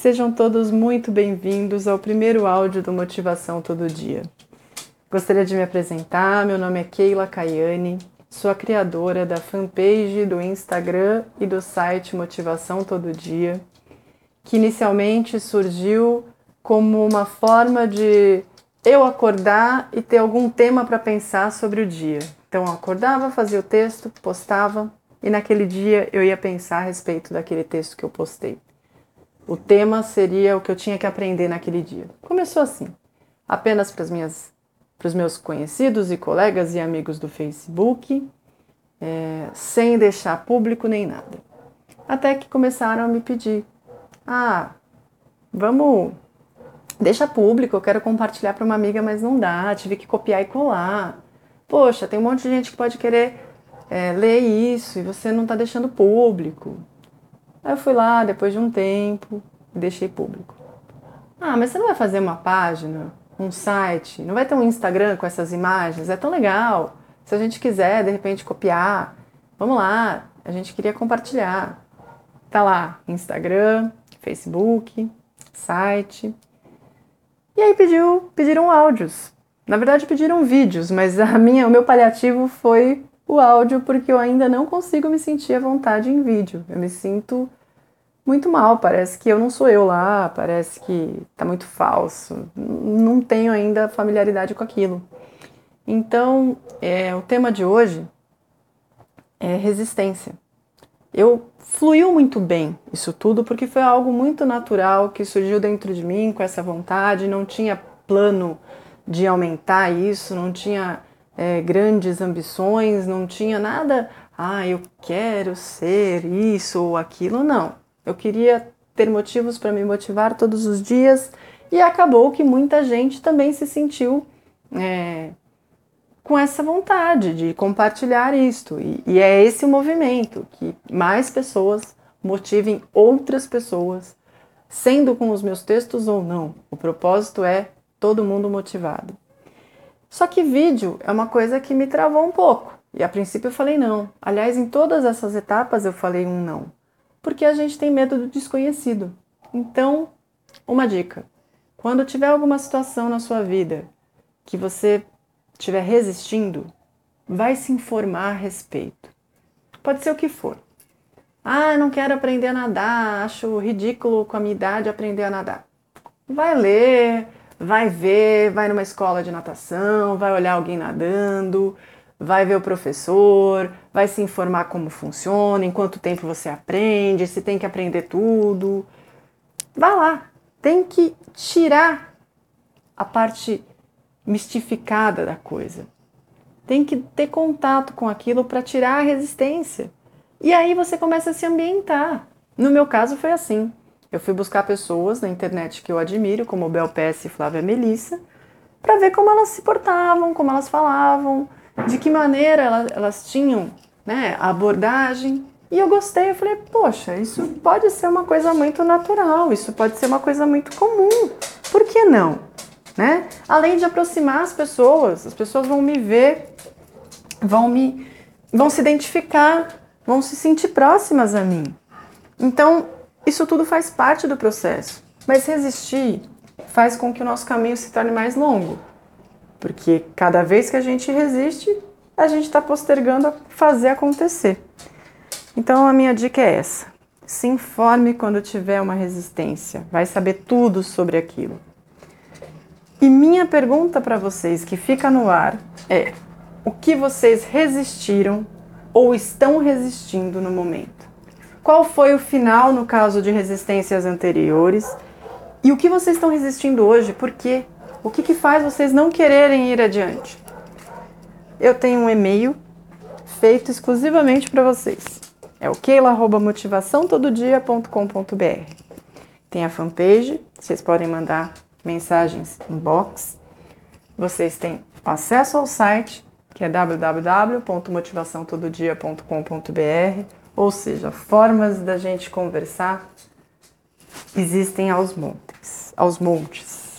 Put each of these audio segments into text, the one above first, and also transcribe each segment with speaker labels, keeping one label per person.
Speaker 1: Sejam todos muito bem-vindos ao primeiro áudio do Motivação Todo Dia. Gostaria de me apresentar, meu nome é Keila Caiane, sou a criadora da fanpage do Instagram e do site Motivação Todo Dia, que inicialmente surgiu como uma forma de eu acordar e ter algum tema para pensar sobre o dia. Então eu acordava, fazia o texto, postava e naquele dia eu ia pensar a respeito daquele texto que eu postei. O tema seria o que eu tinha que aprender naquele dia. Começou assim, apenas para, minhas, para os meus conhecidos e colegas e amigos do Facebook, é, sem deixar público nem nada. Até que começaram a me pedir: ah, vamos deixa público, eu quero compartilhar para uma amiga, mas não dá, tive que copiar e colar. Poxa, tem um monte de gente que pode querer é, ler isso e você não está deixando público. Aí eu fui lá, depois de um tempo, e deixei público. Ah, mas você não vai fazer uma página, um site, não vai ter um Instagram com essas imagens? É tão legal. Se a gente quiser, de repente, copiar, vamos lá, a gente queria compartilhar. Tá lá, Instagram, Facebook, site. E aí pediu, pediram áudios. Na verdade pediram vídeos, mas a minha, o meu paliativo foi o áudio porque eu ainda não consigo me sentir à vontade em vídeo. Eu me sinto muito mal, parece que eu não sou eu lá, parece que tá muito falso. Não tenho ainda familiaridade com aquilo. Então, é, o tema de hoje é resistência. Eu fluiu muito bem isso tudo porque foi algo muito natural que surgiu dentro de mim com essa vontade, não tinha plano de aumentar isso, não tinha é, grandes ambições, não tinha nada, ah, eu quero ser isso ou aquilo, não. Eu queria ter motivos para me motivar todos os dias e acabou que muita gente também se sentiu é, com essa vontade de compartilhar isto. E, e é esse o movimento, que mais pessoas motivem outras pessoas, sendo com os meus textos ou não. O propósito é todo mundo motivado. Só que vídeo é uma coisa que me travou um pouco. E a princípio eu falei não. Aliás, em todas essas etapas eu falei um não. Porque a gente tem medo do desconhecido. Então, uma dica: quando tiver alguma situação na sua vida que você estiver resistindo, vai se informar a respeito. Pode ser o que for. Ah, não quero aprender a nadar, acho ridículo com a minha idade aprender a nadar. Vai ler, vai ver, vai numa escola de natação, vai olhar alguém nadando, vai ver o professor, vai se informar como funciona, em quanto tempo você aprende, se tem que aprender tudo. Vá lá, tem que tirar a parte mistificada da coisa. Tem que ter contato com aquilo para tirar a resistência. E aí você começa a se ambientar. No meu caso foi assim. Eu fui buscar pessoas na internet que eu admiro, como Bel Pesce e Flávia Melissa, para ver como elas se portavam, como elas falavam, de que maneira elas, tinham né, a abordagem. E eu gostei, eu falei, poxa, isso pode ser uma coisa muito natural, isso pode ser uma coisa muito comum. Por que não? né? Além de aproximar as pessoas, as pessoas vão me ver, vão me vão se identificar, vão se sentir próximas a mim. Então, isso tudo faz parte do processo. Mas resistir faz com que o nosso caminho se torne mais longo. Porque cada vez que a gente resiste, a gente está postergando a fazer acontecer. Então a minha dica é essa: se informe quando tiver uma resistência, vai saber tudo sobre aquilo. E minha pergunta para vocês que fica no ar é: o que vocês resistiram ou estão resistindo no momento? Qual foi o final no caso de resistências anteriores? E o que vocês estão resistindo hoje? Por quê? O que, que faz vocês não quererem ir adiante? Eu tenho um e-mail feito exclusivamente para vocês. É o keila.motivaçãotododia.com.br. Tem a fanpage, vocês podem mandar mensagens inbox. Vocês têm acesso ao site, que é www.motivaçãotododia.com.br, ou seja, formas da gente conversar existem aos montes, aos montes.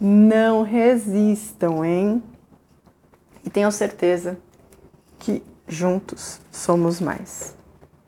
Speaker 1: Não resistam, hein? E tenham certeza que juntos somos mais.